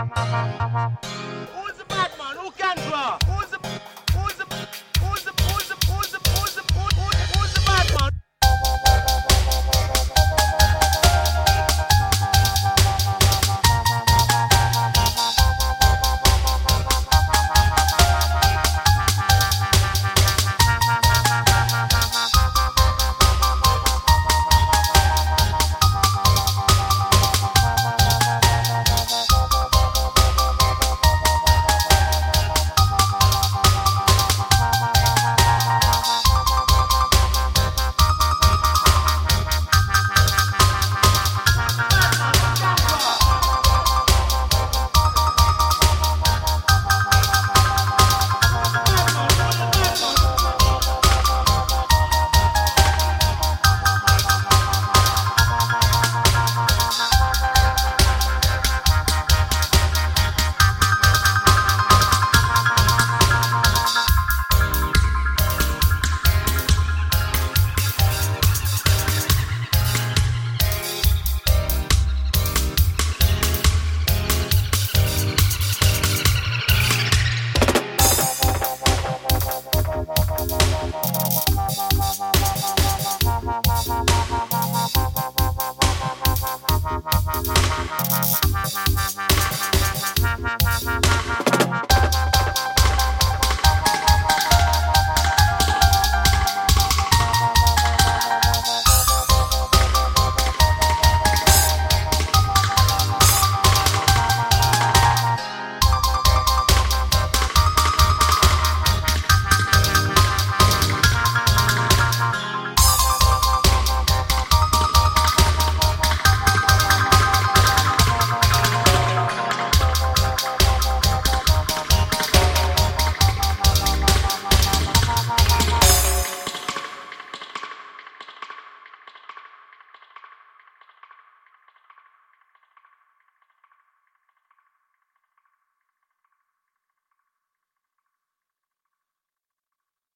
Who's the bad man? Who can draw? Who's